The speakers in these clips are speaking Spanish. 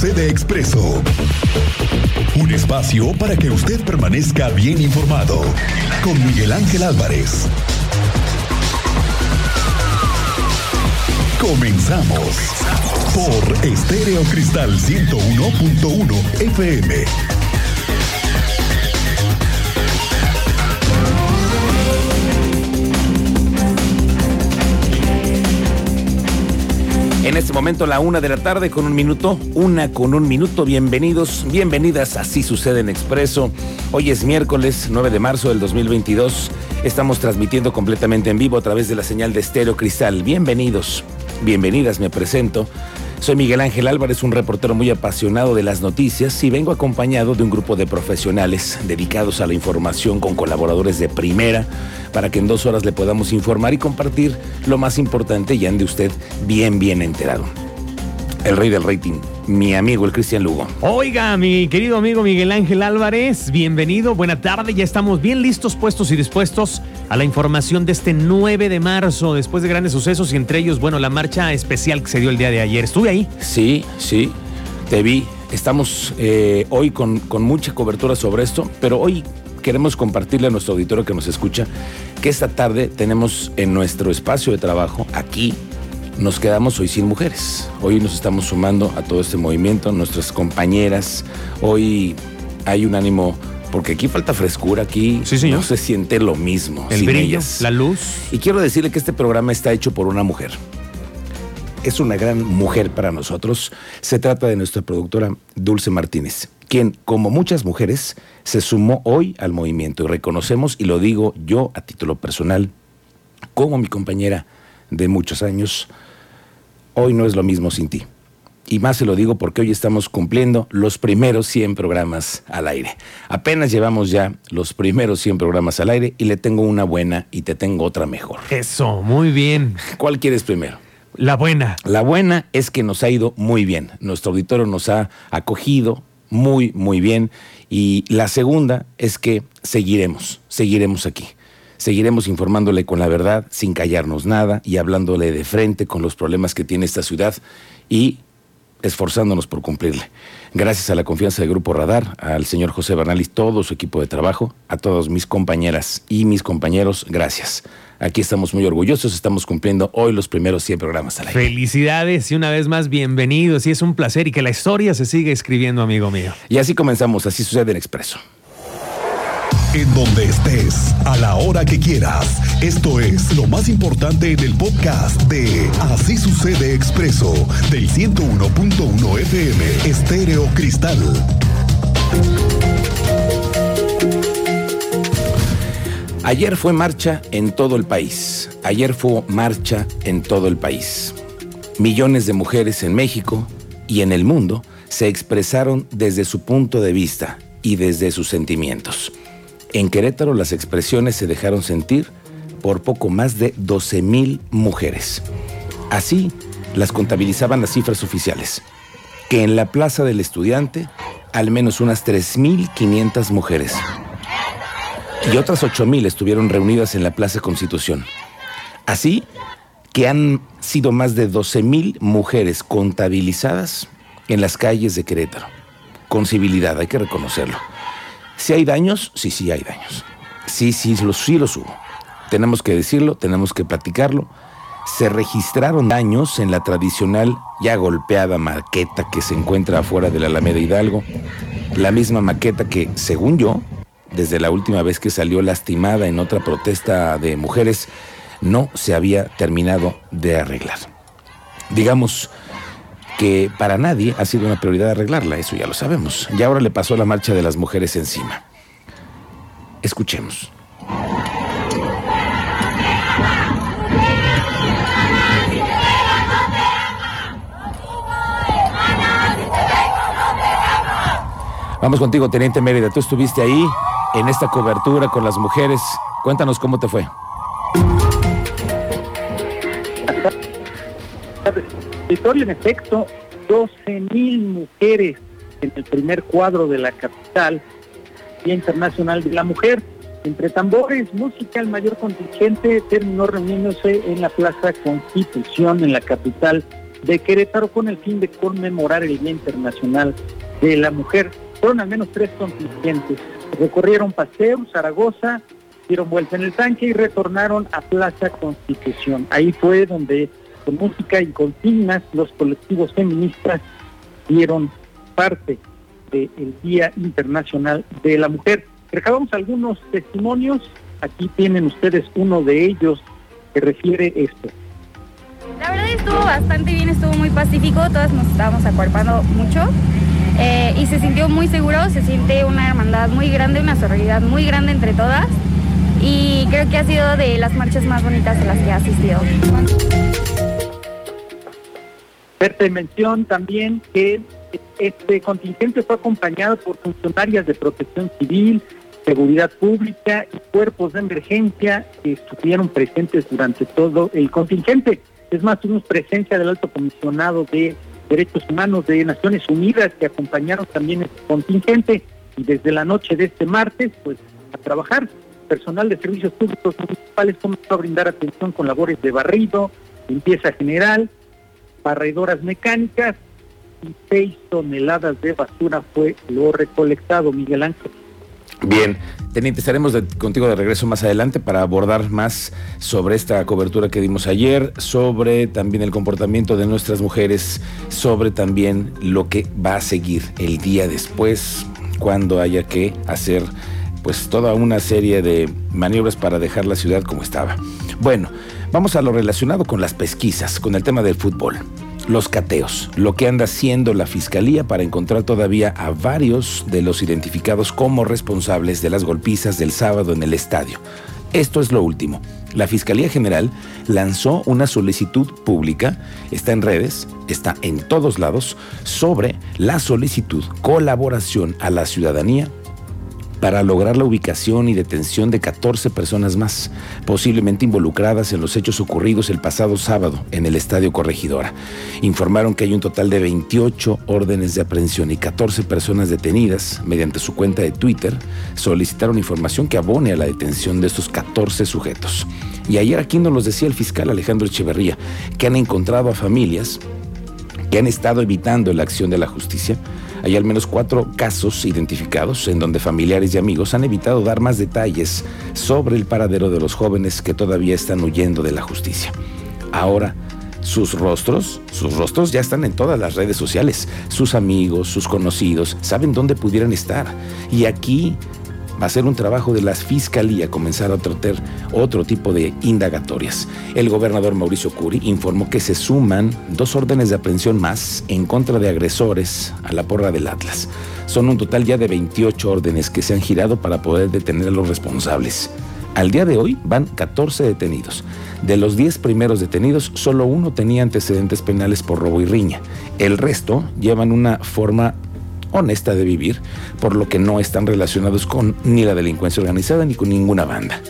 sucede expreso. Un espacio para que usted permanezca bien informado con Miguel Ángel Álvarez. Comenzamos por Estéreo Cristal 101.1 FM. Este momento la una de la tarde con un minuto, una con un minuto. Bienvenidos, bienvenidas. Así sucede en Expreso. Hoy es miércoles 9 de marzo del 2022. Estamos transmitiendo completamente en vivo a través de la señal de Estéreo Cristal. Bienvenidos, bienvenidas. Me presento. Soy Miguel Ángel Álvarez, un reportero muy apasionado de las noticias y vengo acompañado de un grupo de profesionales dedicados a la información con colaboradores de primera para que en dos horas le podamos informar y compartir lo más importante y ande usted bien, bien enterado. El rey del rating, mi amigo el Cristian Lugo. Oiga, mi querido amigo Miguel Ángel Álvarez, bienvenido, buena tarde, ya estamos bien listos, puestos y dispuestos a la información de este 9 de marzo, después de grandes sucesos y entre ellos, bueno, la marcha especial que se dio el día de ayer. ¿Estuve ahí? Sí, sí, te vi. Estamos eh, hoy con, con mucha cobertura sobre esto, pero hoy queremos compartirle a nuestro auditorio que nos escucha que esta tarde tenemos en nuestro espacio de trabajo, aquí, nos quedamos hoy sin mujeres. Hoy nos estamos sumando a todo este movimiento, nuestras compañeras. Hoy hay un ánimo, porque aquí falta frescura, aquí Sí, señor. no se siente lo mismo. El sin brillo, ellas. la luz. Y quiero decirle que este programa está hecho por una mujer. Es una gran mujer para nosotros. Se trata de nuestra productora Dulce Martínez, quien, como muchas mujeres, se sumó hoy al movimiento. Y reconocemos, y lo digo yo a título personal, como mi compañera de muchos años, hoy no es lo mismo sin ti. Y más se lo digo porque hoy estamos cumpliendo los primeros 100 programas al aire. Apenas llevamos ya los primeros 100 programas al aire y le tengo una buena y te tengo otra mejor. Eso, muy bien. ¿Cuál quieres primero? La buena. La buena es que nos ha ido muy bien. Nuestro auditorio nos ha acogido muy, muy bien. Y la segunda es que seguiremos, seguiremos aquí. Seguiremos informándole con la verdad, sin callarnos nada y hablándole de frente con los problemas que tiene esta ciudad y esforzándonos por cumplirle. Gracias a la confianza del Grupo Radar, al señor José Bernal y todo su equipo de trabajo, a todas mis compañeras y mis compañeros, gracias. Aquí estamos muy orgullosos, estamos cumpliendo hoy los primeros 100 programas al aire. Felicidades y una vez más bienvenidos. Y es un placer y que la historia se siga escribiendo, amigo mío. Y así comenzamos, así sucede en Expreso. En donde estés, a la hora que quieras. Esto es lo más importante en el podcast de Así sucede expreso del 101.1 FM Estéreo Cristal. Ayer fue marcha en todo el país. Ayer fue marcha en todo el país. Millones de mujeres en México y en el mundo se expresaron desde su punto de vista y desde sus sentimientos. En Querétaro las expresiones se dejaron sentir por poco más de 12 mil mujeres. Así las contabilizaban las cifras oficiales, que en la Plaza del Estudiante al menos unas 3.500 mujeres y otras 8.000 estuvieron reunidas en la Plaza Constitución. Así que han sido más de 12.000 mujeres contabilizadas en las calles de Querétaro. Con civilidad, hay que reconocerlo. Si hay daños, sí, sí hay daños. Sí, sí, los, sí los hubo. Tenemos que decirlo, tenemos que platicarlo. Se registraron daños en la tradicional ya golpeada maqueta que se encuentra afuera de la Alameda Hidalgo. La misma maqueta que, según yo, desde la última vez que salió lastimada en otra protesta de mujeres, no se había terminado de arreglar. Digamos que para nadie ha sido una prioridad arreglarla, eso ya lo sabemos. Y ahora le pasó la marcha de las mujeres encima. Escuchemos. Vamos contigo, Teniente Mérida. Tú estuviste ahí en esta cobertura con las mujeres. Cuéntanos cómo te fue. En efecto, 12 mil mujeres en el primer cuadro de la capital, Día Internacional de la Mujer. Entre tambores, música, el mayor contingente terminó reuniéndose en la Plaza Constitución, en la capital de Querétaro con el fin de conmemorar el Día Internacional de la Mujer. Fueron al menos tres contingentes. Recorrieron Paseo, Zaragoza, dieron vuelta en el tanque y retornaron a Plaza Constitución. Ahí fue donde con música y consignas los colectivos feministas dieron parte del Día Internacional de la Mujer. Recabamos algunos testimonios, aquí tienen ustedes uno de ellos que refiere esto. La verdad estuvo bastante bien, estuvo muy pacífico, todas nos estábamos acuerpando mucho eh, y se sintió muy seguro, se siente una hermandad muy grande, una sororidad muy grande entre todas y creo que ha sido de las marchas más bonitas a las que he asistido. Verte mención también que este contingente fue acompañado por funcionarias de protección civil, seguridad pública y cuerpos de emergencia que estuvieron presentes durante todo el contingente. Es más, tuvimos presencia del alto comisionado de Derechos Humanos de Naciones Unidas que acompañaron también este contingente y desde la noche de este martes, pues a trabajar. Personal de servicios públicos municipales comenzó a brindar atención con labores de barrido, limpieza general, barredoras mecánicas y seis toneladas de basura fue lo recolectado, Miguel Ángel. Bien, Teniente, estaremos contigo de regreso más adelante para abordar más sobre esta cobertura que dimos ayer, sobre también el comportamiento de nuestras mujeres, sobre también lo que va a seguir el día después, cuando haya que hacer pues toda una serie de maniobras para dejar la ciudad como estaba. Bueno, vamos a lo relacionado con las pesquisas, con el tema del fútbol los cateos, lo que anda haciendo la Fiscalía para encontrar todavía a varios de los identificados como responsables de las golpizas del sábado en el estadio. Esto es lo último. La Fiscalía General lanzó una solicitud pública, está en redes, está en todos lados, sobre la solicitud colaboración a la ciudadanía para lograr la ubicación y detención de 14 personas más, posiblemente involucradas en los hechos ocurridos el pasado sábado en el Estadio Corregidora. Informaron que hay un total de 28 órdenes de aprehensión y 14 personas detenidas. Mediante su cuenta de Twitter, solicitaron información que abone a la detención de estos 14 sujetos. Y ayer aquí nos los decía el fiscal Alejandro Echeverría, que han encontrado a familias que han estado evitando la acción de la justicia hay al menos cuatro casos identificados en donde familiares y amigos han evitado dar más detalles sobre el paradero de los jóvenes que todavía están huyendo de la justicia. Ahora, sus rostros, sus rostros ya están en todas las redes sociales. Sus amigos, sus conocidos, saben dónde pudieran estar. Y aquí va a ser un trabajo de la Fiscalía comenzar a tratar otro tipo de indagatorias. El gobernador Mauricio Curi informó que se suman dos órdenes de aprehensión más en contra de agresores a la porra del Atlas. Son un total ya de 28 órdenes que se han girado para poder detener a los responsables. Al día de hoy van 14 detenidos. De los 10 primeros detenidos, solo uno tenía antecedentes penales por robo y riña. El resto llevan una forma honesta de vivir, por lo que no están relacionados con ni la delincuencia organizada ni con ninguna banda.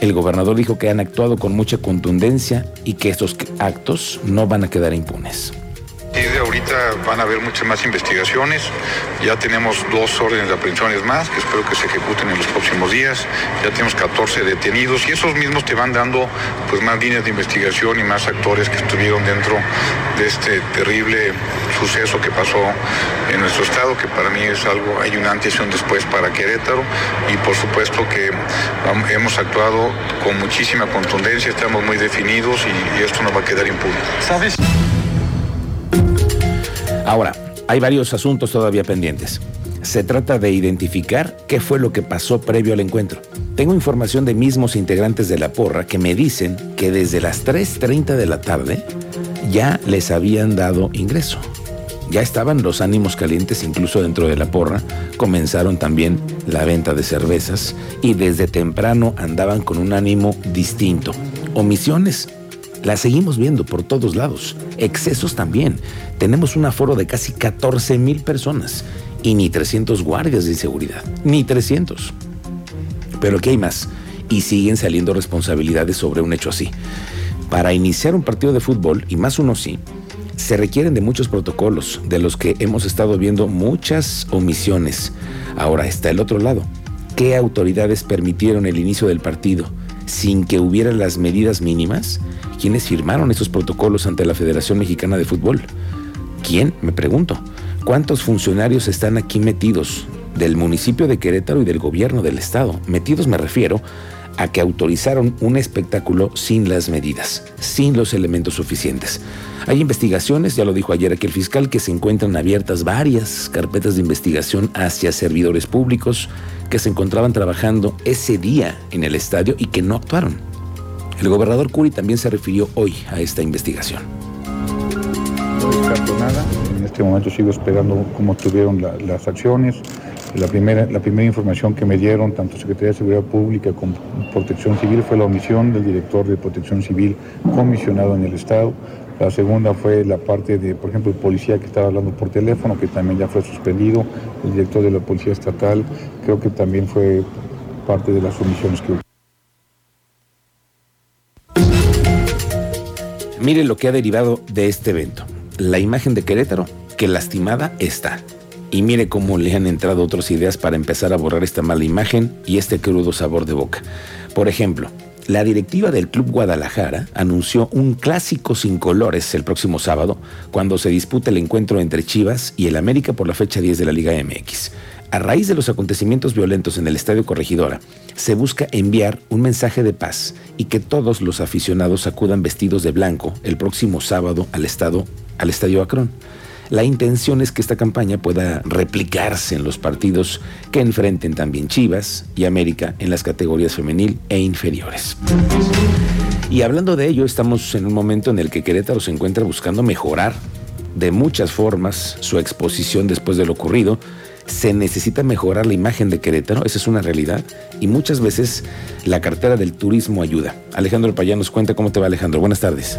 El gobernador dijo que han actuado con mucha contundencia y que estos actos no van a quedar impunes. Ahorita van a haber muchas más investigaciones. Ya tenemos dos órdenes de aprehensiones más que espero que se ejecuten en los próximos días. Ya tenemos 14 detenidos y esos mismos te van dando pues más líneas de investigación y más actores que estuvieron dentro de este terrible suceso que pasó en nuestro estado, que para mí es algo, hay un antes y un después para Querétaro y por supuesto que hemos actuado con muchísima contundencia, estamos muy definidos y, y esto no va a quedar impune. ¿Sabes? Ahora, hay varios asuntos todavía pendientes. Se trata de identificar qué fue lo que pasó previo al encuentro. Tengo información de mismos integrantes de la porra que me dicen que desde las 3.30 de la tarde ya les habían dado ingreso. Ya estaban los ánimos calientes incluso dentro de la porra, comenzaron también la venta de cervezas y desde temprano andaban con un ánimo distinto. Omisiones la seguimos viendo por todos lados. Excesos también. Tenemos un aforo de casi 14 mil personas y ni 300 guardias de seguridad. Ni 300. Pero ¿qué hay más? Y siguen saliendo responsabilidades sobre un hecho así. Para iniciar un partido de fútbol, y más uno así, se requieren de muchos protocolos, de los que hemos estado viendo muchas omisiones. Ahora está el otro lado. ¿Qué autoridades permitieron el inicio del partido? Sin que hubiera las medidas mínimas? ¿Quiénes firmaron esos protocolos ante la Federación Mexicana de Fútbol? ¿Quién? Me pregunto. ¿Cuántos funcionarios están aquí metidos del municipio de Querétaro y del gobierno del estado? Metidos me refiero a que autorizaron un espectáculo sin las medidas, sin los elementos suficientes. Hay investigaciones, ya lo dijo ayer aquí el fiscal, que se encuentran abiertas varias carpetas de investigación hacia servidores públicos que se encontraban trabajando ese día en el estadio y que no actuaron. El gobernador Curi también se refirió hoy a esta investigación. No descarto nada, en este momento sigo esperando cómo tuvieron las acciones, la primera, la primera información que me dieron tanto Secretaría de Seguridad Pública como Protección Civil fue la omisión del director de Protección Civil comisionado en el Estado. La segunda fue la parte de, por ejemplo, el policía que estaba hablando por teléfono, que también ya fue suspendido, el director de la Policía Estatal, creo que también fue parte de las omisiones que hubo. Mire lo que ha derivado de este evento. La imagen de Querétaro, que lastimada está. Y mire cómo le han entrado otras ideas para empezar a borrar esta mala imagen y este crudo sabor de boca. Por ejemplo, la directiva del Club Guadalajara anunció un clásico sin colores el próximo sábado, cuando se disputa el encuentro entre Chivas y el América por la fecha 10 de la Liga MX. A raíz de los acontecimientos violentos en el Estadio Corregidora, se busca enviar un mensaje de paz y que todos los aficionados acudan vestidos de blanco el próximo sábado al, estado, al Estadio Acron. La intención es que esta campaña pueda replicarse en los partidos que enfrenten también Chivas y América en las categorías femenil e inferiores. Y hablando de ello, estamos en un momento en el que Querétaro se encuentra buscando mejorar de muchas formas su exposición después de lo ocurrido. Se necesita mejorar la imagen de Querétaro, esa es una realidad, y muchas veces la cartera del turismo ayuda. Alejandro Payán nos cuenta cómo te va Alejandro. Buenas tardes.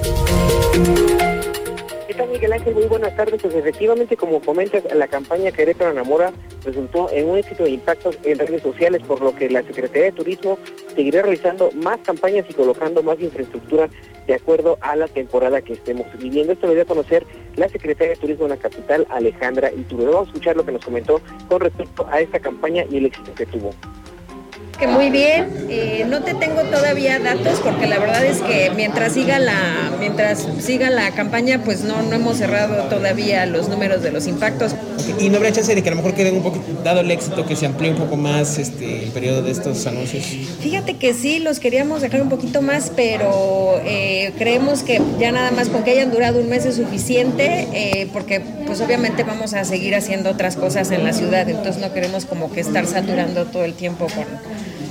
Muy buenas tardes. Pues efectivamente, como comentas, la campaña Querétaro Enamora resultó en un éxito de impactos en redes sociales, por lo que la Secretaría de Turismo seguirá realizando más campañas y colocando más infraestructura de acuerdo a la temporada que estemos viviendo. Esto lo dio a conocer la Secretaria de Turismo de la capital, Alejandra Iturbe. Vamos a escuchar lo que nos comentó con respecto a esta campaña y el éxito que tuvo que muy bien. Eh, no te tengo todavía datos porque la verdad es que mientras siga la mientras siga la campaña, pues no no hemos cerrado todavía los números de los impactos. Y no habrá chance de que a lo mejor queden un poco dado el éxito que se amplíe un poco más este el periodo de estos anuncios. Fíjate que sí los queríamos dejar un poquito más, pero eh, creemos que ya nada más con que hayan durado un mes es suficiente, eh, porque pues obviamente vamos a seguir haciendo otras cosas en la ciudad, entonces no queremos como que estar saturando todo el tiempo con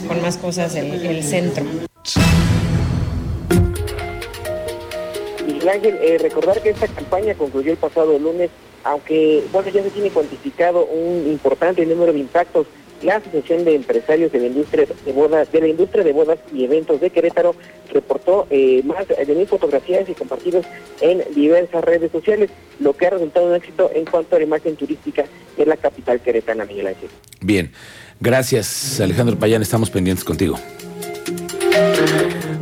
con más cosas el, el centro. Miguel Ángel, eh, recordar que esta campaña concluyó el pasado lunes, aunque bueno ya se tiene cuantificado un importante número de impactos. La Asociación de Empresarios de la Industria de Bodas, de la Industria de Bodas y Eventos de Querétaro reportó eh, más de mil fotografías y compartidos en diversas redes sociales, lo que ha resultado un éxito en cuanto a la imagen turística de la capital queretana, Miguel Ángel. Bien. Gracias, Alejandro Payán. Estamos pendientes contigo.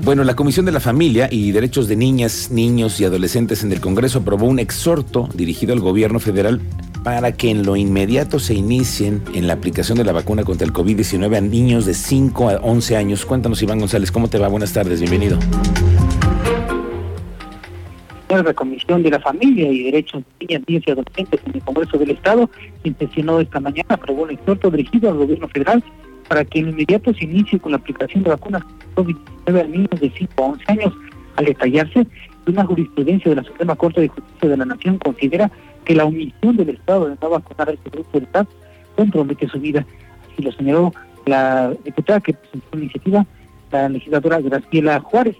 Bueno, la Comisión de la Familia y Derechos de Niñas, Niños y Adolescentes en el Congreso aprobó un exhorto dirigido al gobierno federal para que en lo inmediato se inicien en la aplicación de la vacuna contra el COVID-19 a niños de 5 a 11 años. Cuéntanos, Iván González, ¿cómo te va? Buenas tardes, bienvenido la Comisión de la Familia y Derechos de Niñas, Niños y Adolescentes en el Congreso del Estado, intencionó esta mañana, aprobó un exhorto dirigido al gobierno federal para que en inmediato se inicie con la aplicación de vacunas COVID-19 a niños de 5 a 11 años. Al detallarse, una jurisprudencia de la Suprema Corte de Justicia de la Nación considera que la omisión del Estado de no vacunar a este grupo de edad compromete su vida. Así lo señaló la diputada que presentó la iniciativa, la legisladora Graciela Juárez.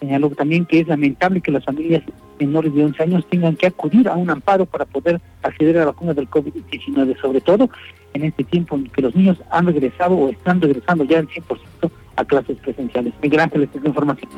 Señaló también que es lamentable que las familias menores de 11 años tengan que acudir a un amparo para poder acceder a la vacuna del COVID-19, sobre todo en este tiempo en que los niños han regresado o están regresando ya al 100% a clases presenciales. Miguel Ángel, esta es información.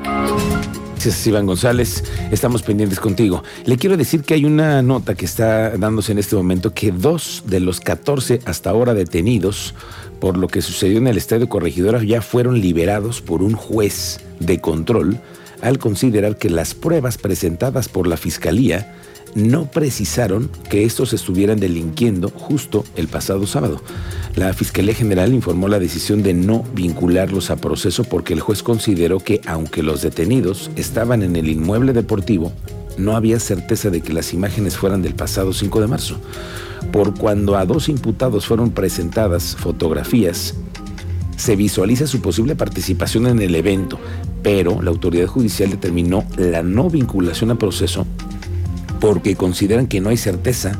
Gracias, Iván González. Estamos pendientes contigo. Le quiero decir que hay una nota que está dándose en este momento que dos de los 14 hasta ahora detenidos por lo que sucedió en el Estadio Corregidora ya fueron liberados por un juez de control al considerar que las pruebas presentadas por la Fiscalía no precisaron que estos estuvieran delinquiendo justo el pasado sábado. La Fiscalía General informó la decisión de no vincularlos a proceso porque el juez consideró que aunque los detenidos estaban en el inmueble deportivo, no había certeza de que las imágenes fueran del pasado 5 de marzo. Por cuando a dos imputados fueron presentadas fotografías, se visualiza su posible participación en el evento, pero la autoridad judicial determinó la no vinculación a proceso porque consideran que no hay certeza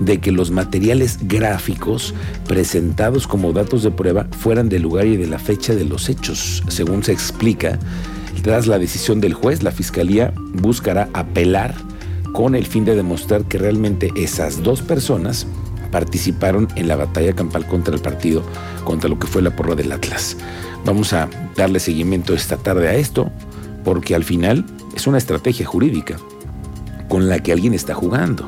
de que los materiales gráficos presentados como datos de prueba fueran del lugar y de la fecha de los hechos. Según se explica, tras la decisión del juez, la Fiscalía buscará apelar con el fin de demostrar que realmente esas dos personas participaron en la batalla campal contra el partido, contra lo que fue la porra del Atlas. Vamos a darle seguimiento esta tarde a esto, porque al final es una estrategia jurídica con la que alguien está jugando.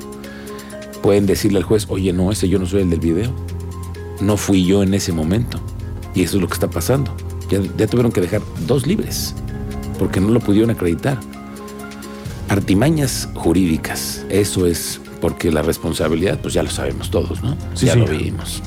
Pueden decirle al juez, oye, no, ese yo no soy el del video. No fui yo en ese momento. Y eso es lo que está pasando. Ya, ya tuvieron que dejar dos libres, porque no lo pudieron acreditar. Artimañas jurídicas, eso es porque la responsabilidad, pues ya lo sabemos todos, ¿no? Sí, ya sí. lo vimos.